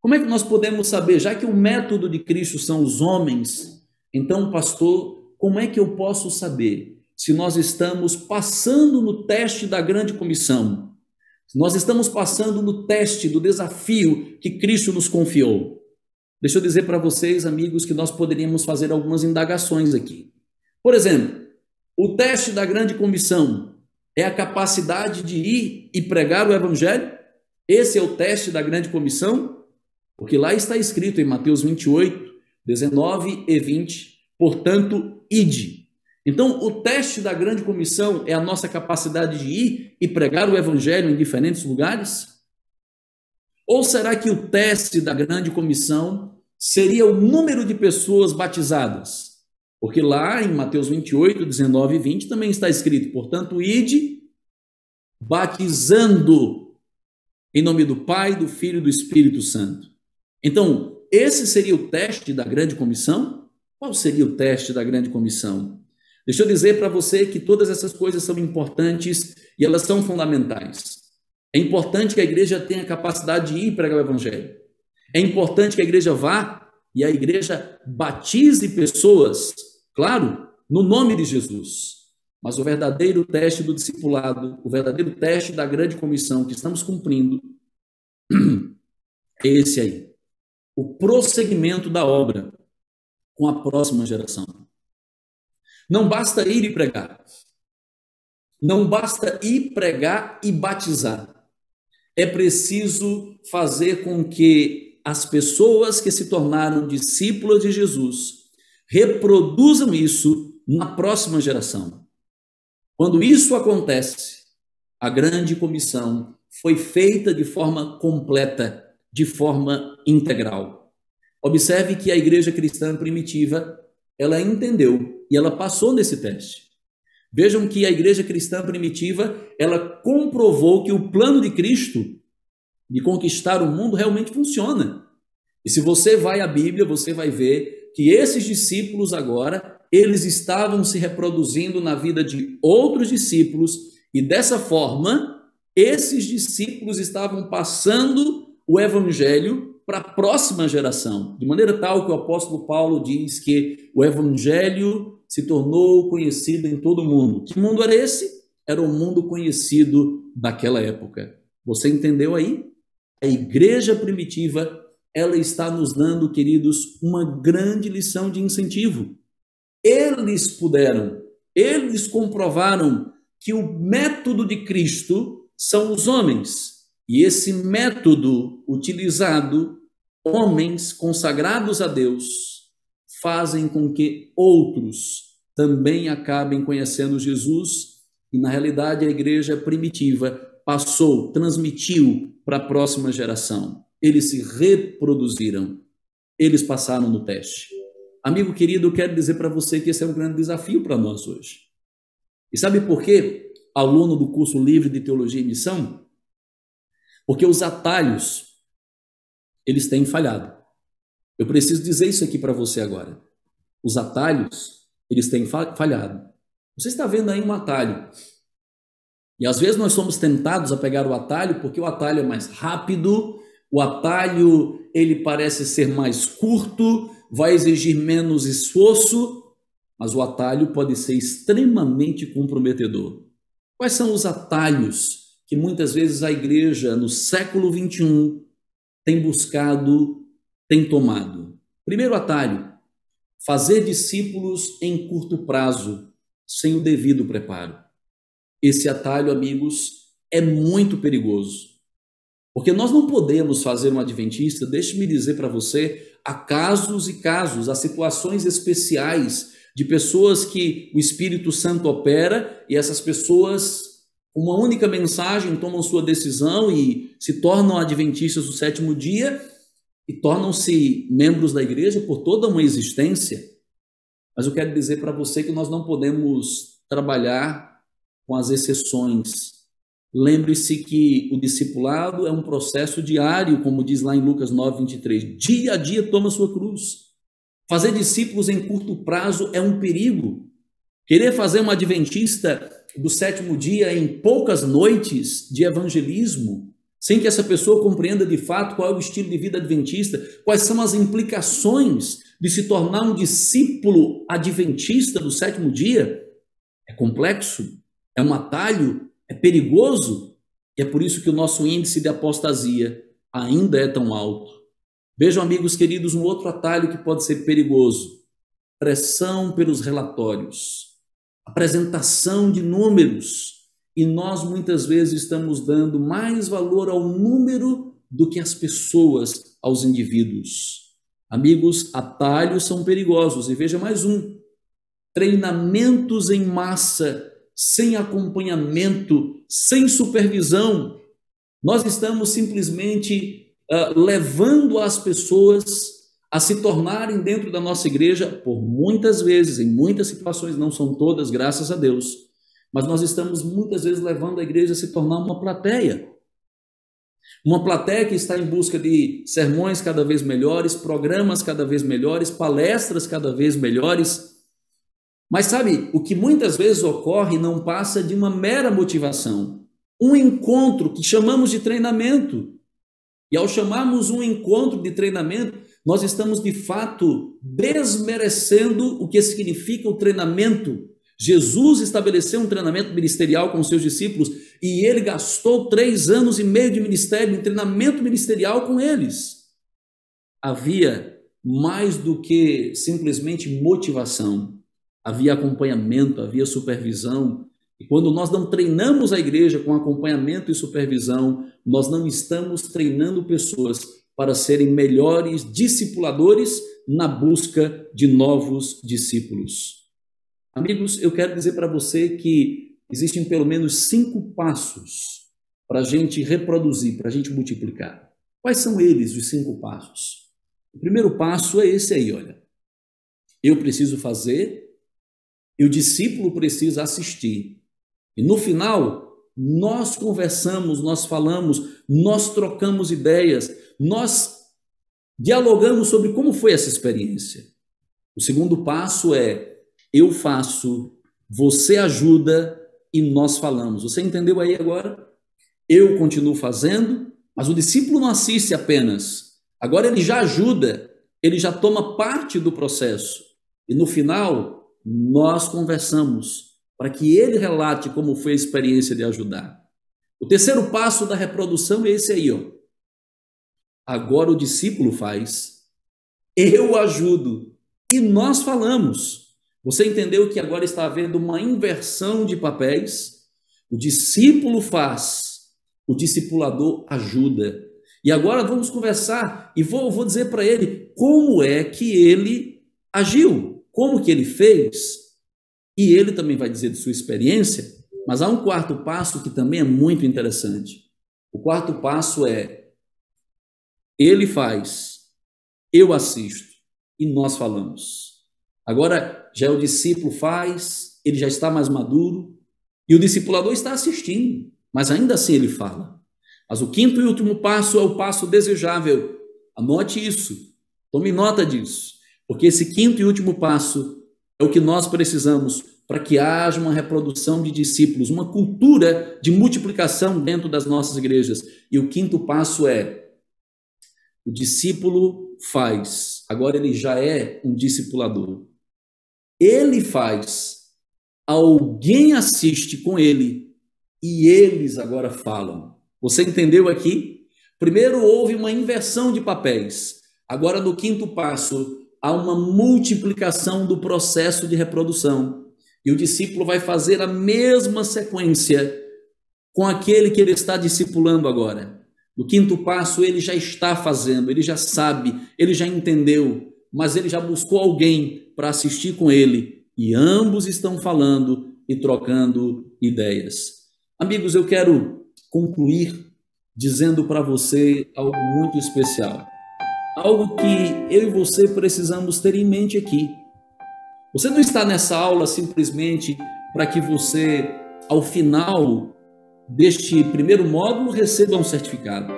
Como é que nós podemos saber, já que o método de Cristo são os homens, então, pastor, como é que eu posso saber se nós estamos passando no teste da grande comissão? Se nós estamos passando no teste do desafio que Cristo nos confiou? Deixa eu dizer para vocês, amigos, que nós poderíamos fazer algumas indagações aqui. Por exemplo, o teste da grande comissão é a capacidade de ir e pregar o evangelho? Esse é o teste da grande comissão? Porque lá está escrito em Mateus 28, 19 e 20, portanto, ide. Então, o teste da grande comissão é a nossa capacidade de ir e pregar o evangelho em diferentes lugares? Ou será que o teste da grande comissão seria o número de pessoas batizadas? Porque lá em Mateus 28, 19 e 20 também está escrito: portanto, ide batizando em nome do Pai, do Filho e do Espírito Santo. Então, esse seria o teste da grande comissão? Qual seria o teste da grande comissão? Deixa eu dizer para você que todas essas coisas são importantes e elas são fundamentais. É importante que a igreja tenha capacidade de ir pregar o evangelho. É importante que a igreja vá e a igreja batize pessoas, claro, no nome de Jesus. Mas o verdadeiro teste do discipulado, o verdadeiro teste da grande comissão que estamos cumprindo, é esse aí. O prosseguimento da obra com a próxima geração. Não basta ir e pregar. Não basta ir pregar e batizar. É preciso fazer com que as pessoas que se tornaram discípulas de Jesus reproduzam isso na próxima geração. Quando isso acontece, a grande comissão foi feita de forma completa, de forma integral. Observe que a igreja cristã primitiva, ela entendeu e ela passou nesse teste. Vejam que a igreja cristã primitiva, ela comprovou que o plano de Cristo de conquistar o mundo realmente funciona. E se você vai à Bíblia, você vai ver que esses discípulos agora, eles estavam se reproduzindo na vida de outros discípulos e dessa forma, esses discípulos estavam passando o evangelho para a próxima geração, de maneira tal que o apóstolo Paulo diz que o evangelho se tornou conhecido em todo o mundo. Que mundo era esse? Era o mundo conhecido daquela época. Você entendeu aí? A igreja primitiva, ela está nos dando, queridos, uma grande lição de incentivo. Eles puderam, eles comprovaram que o método de Cristo são os homens e esse método utilizado, homens consagrados a Deus, fazem com que outros também acabem conhecendo Jesus, e na realidade a igreja primitiva passou, transmitiu para a próxima geração. Eles se reproduziram, eles passaram no teste. Amigo querido, eu quero dizer para você que esse é um grande desafio para nós hoje. E sabe por quê? Aluno do curso livre de Teologia e Missão, porque os atalhos, eles têm falhado. Eu preciso dizer isso aqui para você agora. Os atalhos, eles têm falhado. Você está vendo aí um atalho. E às vezes nós somos tentados a pegar o atalho porque o atalho é mais rápido, o atalho ele parece ser mais curto, vai exigir menos esforço, mas o atalho pode ser extremamente comprometedor. Quais são os atalhos que muitas vezes a igreja no século 21 tem buscado, tem tomado. Primeiro atalho: fazer discípulos em curto prazo, sem o devido preparo. Esse atalho, amigos, é muito perigoso. Porque nós não podemos fazer um adventista, deixe-me dizer para você, há casos e casos, há situações especiais de pessoas que o Espírito Santo opera e essas pessoas uma única mensagem, tomam sua decisão e se tornam adventistas do sétimo dia e tornam-se membros da igreja por toda uma existência. Mas eu quero dizer para você que nós não podemos trabalhar com as exceções. Lembre-se que o discipulado é um processo diário, como diz lá em Lucas 9, 23. Dia a dia toma sua cruz. Fazer discípulos em curto prazo é um perigo. Querer fazer uma adventista do sétimo dia em poucas noites de evangelismo, sem que essa pessoa compreenda de fato qual é o estilo de vida adventista, quais são as implicações de se tornar um discípulo adventista do sétimo dia, é complexo, é um atalho, é perigoso, e é por isso que o nosso índice de apostasia ainda é tão alto. Vejam, amigos queridos, um outro atalho que pode ser perigoso: pressão pelos relatórios apresentação de números. E nós muitas vezes estamos dando mais valor ao número do que às pessoas, aos indivíduos. Amigos, atalhos são perigosos. E veja mais um: treinamentos em massa, sem acompanhamento, sem supervisão. Nós estamos simplesmente uh, levando as pessoas a se tornarem dentro da nossa igreja, por muitas vezes, em muitas situações, não são todas, graças a Deus, mas nós estamos muitas vezes levando a igreja a se tornar uma plateia. Uma plateia que está em busca de sermões cada vez melhores, programas cada vez melhores, palestras cada vez melhores. Mas sabe, o que muitas vezes ocorre não passa de uma mera motivação, um encontro que chamamos de treinamento. E ao chamarmos um encontro de treinamento, nós estamos de fato desmerecendo o que significa o treinamento. Jesus estabeleceu um treinamento ministerial com seus discípulos e ele gastou três anos e meio de ministério, em treinamento ministerial com eles. Havia mais do que simplesmente motivação, havia acompanhamento, havia supervisão. E quando nós não treinamos a igreja com acompanhamento e supervisão, nós não estamos treinando pessoas para serem melhores discipuladores na busca de novos discípulos. Amigos, eu quero dizer para você que existem pelo menos cinco passos para a gente reproduzir, para a gente multiplicar. Quais são eles, os cinco passos? O primeiro passo é esse aí, olha. Eu preciso fazer e o discípulo precisa assistir. E no final, nós conversamos, nós falamos, nós trocamos ideias, nós dialogamos sobre como foi essa experiência. O segundo passo é eu faço, você ajuda e nós falamos. Você entendeu aí agora? Eu continuo fazendo, mas o discípulo não assiste apenas. Agora ele já ajuda, ele já toma parte do processo. E no final, nós conversamos para que ele relate como foi a experiência de ajudar. O terceiro passo da reprodução é esse aí, ó. Agora o discípulo faz, eu ajudo e nós falamos. Você entendeu que agora está havendo uma inversão de papéis? O discípulo faz, o discipulador ajuda. E agora vamos conversar e vou, vou dizer para ele como é que ele agiu, como que ele fez. E ele também vai dizer de sua experiência, mas há um quarto passo que também é muito interessante. O quarto passo é ele faz, eu assisto e nós falamos. Agora já o discípulo faz, ele já está mais maduro e o discipulador está assistindo, mas ainda assim ele fala. Mas o quinto e último passo é o passo desejável. Anote isso, tome nota disso, porque esse quinto e último passo é o que nós precisamos para que haja uma reprodução de discípulos, uma cultura de multiplicação dentro das nossas igrejas. E o quinto passo é o discípulo faz, agora ele já é um discipulador. Ele faz, alguém assiste com ele e eles agora falam. Você entendeu aqui? Primeiro houve uma inversão de papéis. Agora, no quinto passo, há uma multiplicação do processo de reprodução. E o discípulo vai fazer a mesma sequência com aquele que ele está discipulando agora. No quinto passo, ele já está fazendo, ele já sabe, ele já entendeu, mas ele já buscou alguém para assistir com ele e ambos estão falando e trocando ideias. Amigos, eu quero concluir dizendo para você algo muito especial. Algo que eu e você precisamos ter em mente aqui. Você não está nessa aula simplesmente para que você, ao final deste primeiro módulo receba um certificado.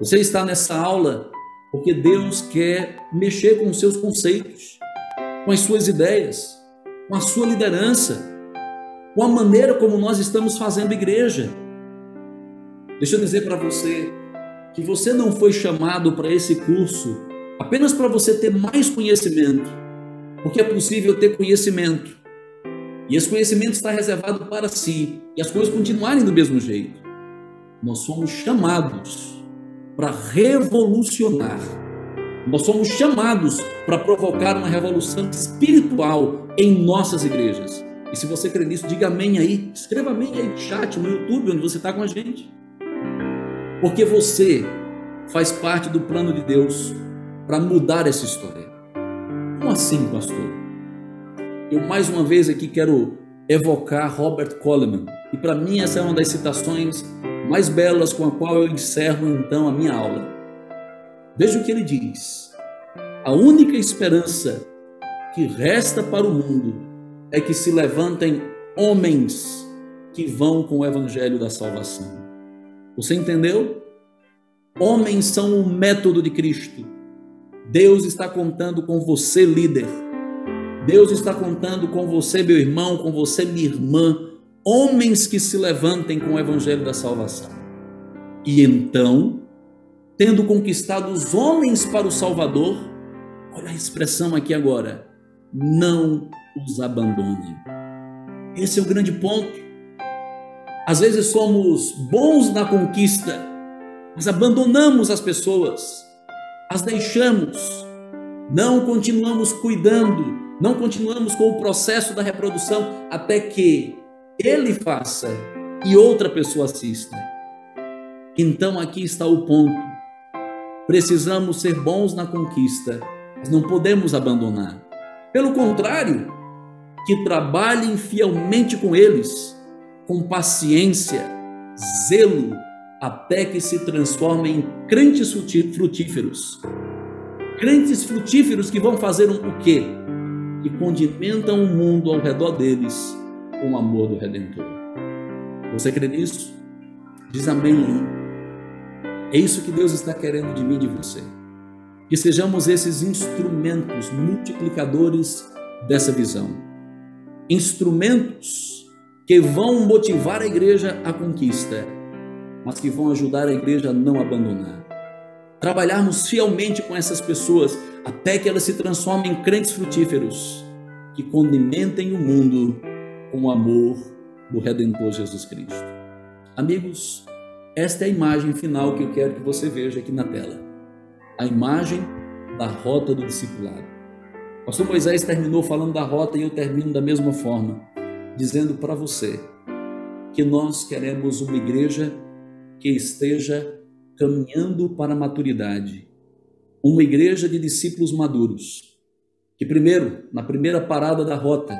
Você está nessa aula porque Deus quer mexer com os seus conceitos, com as suas ideias, com a sua liderança, com a maneira como nós estamos fazendo igreja. Deixa eu dizer para você que você não foi chamado para esse curso apenas para você ter mais conhecimento, porque é possível ter conhecimento e esse conhecimento está reservado para si e as coisas continuarem do mesmo jeito. Nós somos chamados para revolucionar. Nós somos chamados para provocar uma revolução espiritual em nossas igrejas. E se você crê nisso, diga amém aí. Escreva amém aí no chat, no YouTube, onde você está com a gente. Porque você faz parte do plano de Deus para mudar essa história. Como assim, pastor? Eu mais uma vez aqui quero evocar Robert Coleman. E para mim essa é uma das citações mais belas com a qual eu encerro então a minha aula. Veja o que ele diz. a única esperança que resta para o mundo é que se levantem homens que vão com o evangelho da salvação. Você entendeu? Homens são o método de Cristo. Deus está contando com você, líder. Deus está contando com você, meu irmão, com você, minha irmã. Homens que se levantem com o evangelho da salvação. E então, tendo conquistado os homens para o Salvador, olha a expressão aqui agora, não os abandonem. Esse é o grande ponto. Às vezes somos bons na conquista, mas abandonamos as pessoas, as deixamos, não continuamos cuidando, não continuamos com o processo da reprodução até que ele faça e outra pessoa assista. Então aqui está o ponto. Precisamos ser bons na conquista, mas não podemos abandonar. Pelo contrário, que trabalhem fielmente com eles, com paciência, zelo, até que se transformem em crentes frutíferos. Crentes frutíferos que vão fazer um, o quê? Que condimentam o mundo ao redor deles com o amor do Redentor. Você crê nisso? Diz amém. É isso que Deus está querendo de mim e de você. Que sejamos esses instrumentos multiplicadores dessa visão. Instrumentos que vão motivar a igreja à conquista mas que vão ajudar a igreja a não abandonar. Trabalharmos fielmente com essas pessoas até que elas se transformem em crentes frutíferos que condimentem o mundo com o amor do Redentor Jesus Cristo. Amigos, esta é a imagem final que eu quero que você veja aqui na tela. A imagem da rota do discipulado. O pastor Moisés terminou falando da rota e eu termino da mesma forma, dizendo para você que nós queremos uma igreja que esteja caminhando para a maturidade. Uma igreja de discípulos maduros. Que, primeiro, na primeira parada da rota,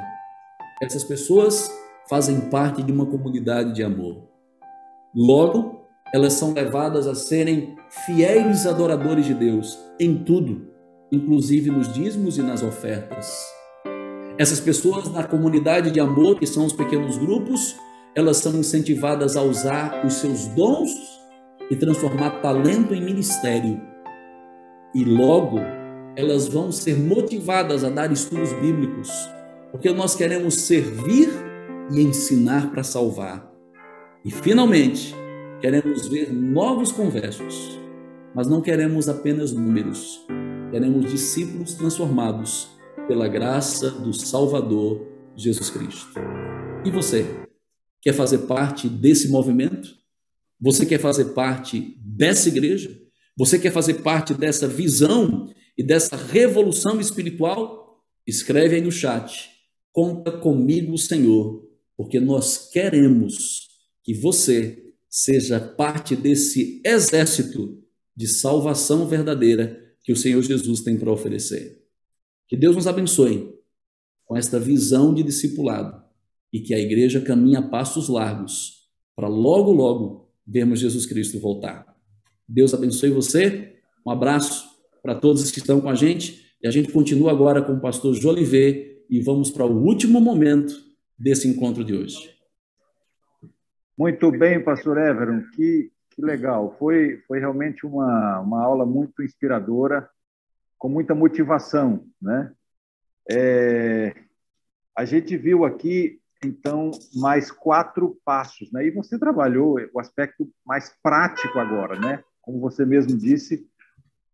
essas pessoas fazem parte de uma comunidade de amor. Logo, elas são levadas a serem fiéis adoradores de Deus em tudo, inclusive nos dízimos e nas ofertas. Essas pessoas na comunidade de amor, que são os pequenos grupos, elas são incentivadas a usar os seus dons e transformar talento em ministério. E logo elas vão ser motivadas a dar estudos bíblicos, porque nós queremos servir e ensinar para salvar. E finalmente, queremos ver novos conversos, mas não queremos apenas números, queremos discípulos transformados pela graça do Salvador Jesus Cristo. E você? quer fazer parte desse movimento? Você quer fazer parte dessa igreja? Você quer fazer parte dessa visão e dessa revolução espiritual? Escreve aí no chat. Conta comigo, Senhor, porque nós queremos que você seja parte desse exército de salvação verdadeira que o Senhor Jesus tem para oferecer. Que Deus nos abençoe com esta visão de discipulado e que a igreja caminha a passos largos para logo, logo vermos Jesus Cristo voltar. Deus abençoe você. Um abraço para todos que estão com a gente. E a gente continua agora com o pastor Jolivet e vamos para o último momento desse encontro de hoje. Muito bem, pastor Everon, que, que legal. Foi, foi realmente uma, uma aula muito inspiradora, com muita motivação, né? É, a gente viu aqui então, mais quatro passos. Né? E você trabalhou o aspecto mais prático agora, né? Como você mesmo disse,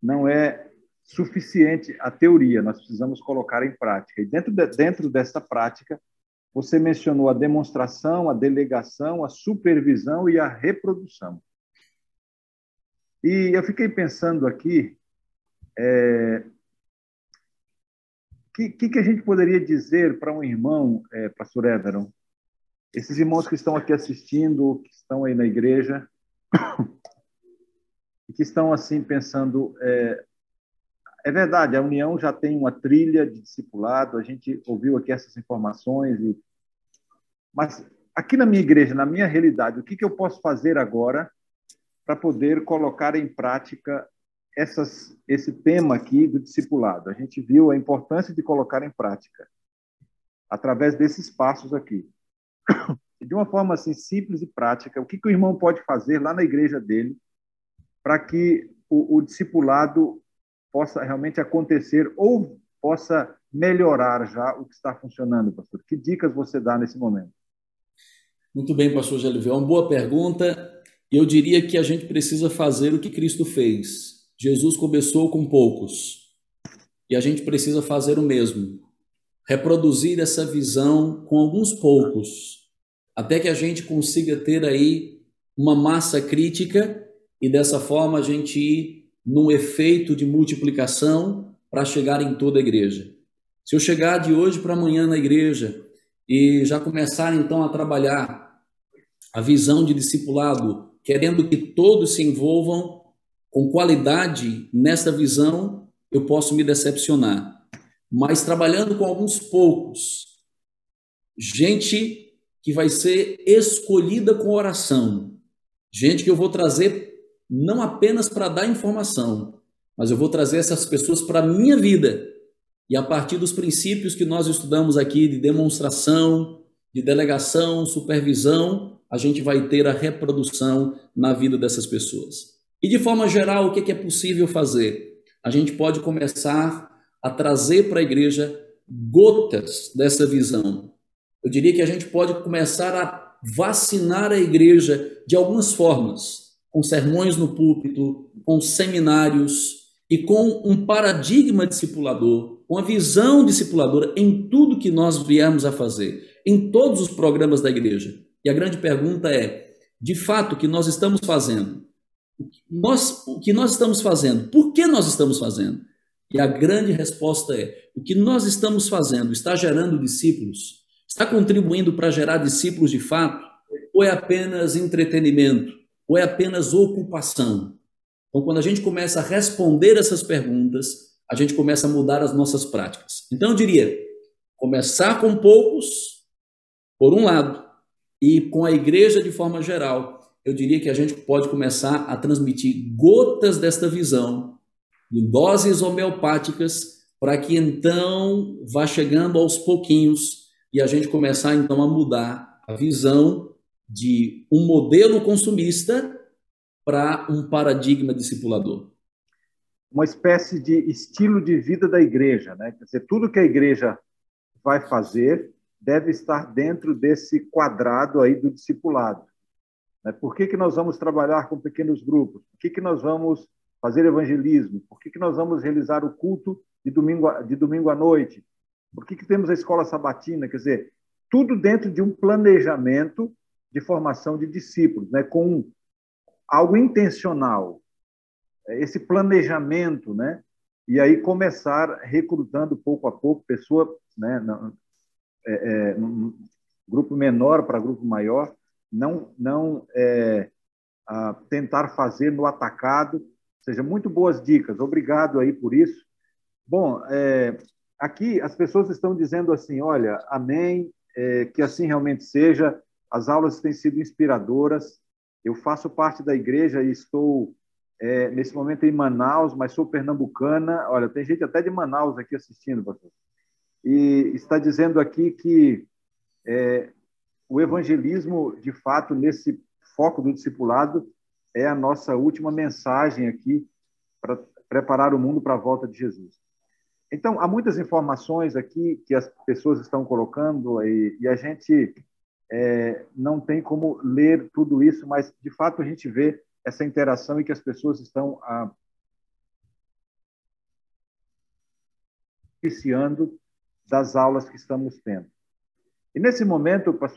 não é suficiente a teoria, nós precisamos colocar em prática. E dentro, de, dentro dessa prática, você mencionou a demonstração, a delegação, a supervisão e a reprodução. E eu fiquei pensando aqui, é, que, que, a gente poderia dizer para um irmão, é, pastor Everon? Esses irmãos que estão aqui assistindo, que estão aí na igreja, e que estão assim pensando, é, é verdade, a União já tem uma trilha de discipulado, a gente ouviu aqui essas informações, e... mas aqui na minha igreja, na minha realidade, o que, que eu posso fazer agora para poder colocar em prática essas, esse tema aqui do discipulado. A gente viu a importância de colocar em prática através desses passos aqui. De uma forma assim simples e prática, o que, que o irmão pode fazer lá na igreja dele para que o, o discipulado possa realmente acontecer ou possa melhorar já o que está funcionando, pastor? Que dicas você dá nesse momento? Muito bem, pastor uma boa pergunta. Eu diria que a gente precisa fazer o que Cristo fez. Jesus começou com poucos e a gente precisa fazer o mesmo. Reproduzir essa visão com alguns poucos, até que a gente consiga ter aí uma massa crítica e dessa forma a gente ir num efeito de multiplicação para chegar em toda a igreja. Se eu chegar de hoje para amanhã na igreja e já começar então a trabalhar a visão de discipulado, querendo que todos se envolvam com qualidade nessa visão, eu posso me decepcionar. Mas trabalhando com alguns poucos, gente que vai ser escolhida com oração, gente que eu vou trazer não apenas para dar informação, mas eu vou trazer essas pessoas para a minha vida. E a partir dos princípios que nós estudamos aqui de demonstração, de delegação, supervisão, a gente vai ter a reprodução na vida dessas pessoas. E de forma geral, o que é possível fazer? A gente pode começar a trazer para a igreja gotas dessa visão. Eu diria que a gente pode começar a vacinar a igreja de algumas formas, com sermões no púlpito, com seminários e com um paradigma discipulador, com a visão discipuladora em tudo que nós viemos a fazer, em todos os programas da igreja. E a grande pergunta é: de fato, o que nós estamos fazendo nós, o que nós estamos fazendo? Por que nós estamos fazendo? E a grande resposta é: o que nós estamos fazendo está gerando discípulos? Está contribuindo para gerar discípulos de fato? Ou é apenas entretenimento? Ou é apenas ocupação? Então, quando a gente começa a responder essas perguntas, a gente começa a mudar as nossas práticas. Então, eu diria: começar com poucos, por um lado, e com a igreja de forma geral, eu diria que a gente pode começar a transmitir gotas desta visão, em doses homeopáticas, para que então vá chegando aos pouquinhos e a gente começar então a mudar a visão de um modelo consumista para um paradigma discipulador. Uma espécie de estilo de vida da igreja, né? Quer dizer, tudo que a igreja vai fazer deve estar dentro desse quadrado aí do discipulado. Né? Por que, que nós vamos trabalhar com pequenos grupos? Por que, que nós vamos fazer evangelismo? Por que, que nós vamos realizar o culto de domingo, de domingo à noite? Por que, que temos a escola sabatina? Quer dizer, tudo dentro de um planejamento de formação de discípulos, né? com algo intencional. Esse planejamento, né? E aí começar recrutando pouco a pouco pessoa, né? É, é, um grupo menor para grupo maior, não, não é, tentar fazer no atacado. Ou seja, muito boas dicas. Obrigado aí por isso. Bom, é, aqui as pessoas estão dizendo assim, olha, amém, é, que assim realmente seja. As aulas têm sido inspiradoras. Eu faço parte da igreja e estou é, nesse momento em Manaus, mas sou pernambucana. Olha, tem gente até de Manaus aqui assistindo, pastor. E está dizendo aqui que é, o evangelismo, de fato, nesse foco do discipulado, é a nossa última mensagem aqui para preparar o mundo para a volta de Jesus. Então, há muitas informações aqui que as pessoas estão colocando e, e a gente é, não tem como ler tudo isso, mas, de fato, a gente vê essa interação e que as pessoas estão ah, das aulas que estamos tendo. E nesse momento, pastor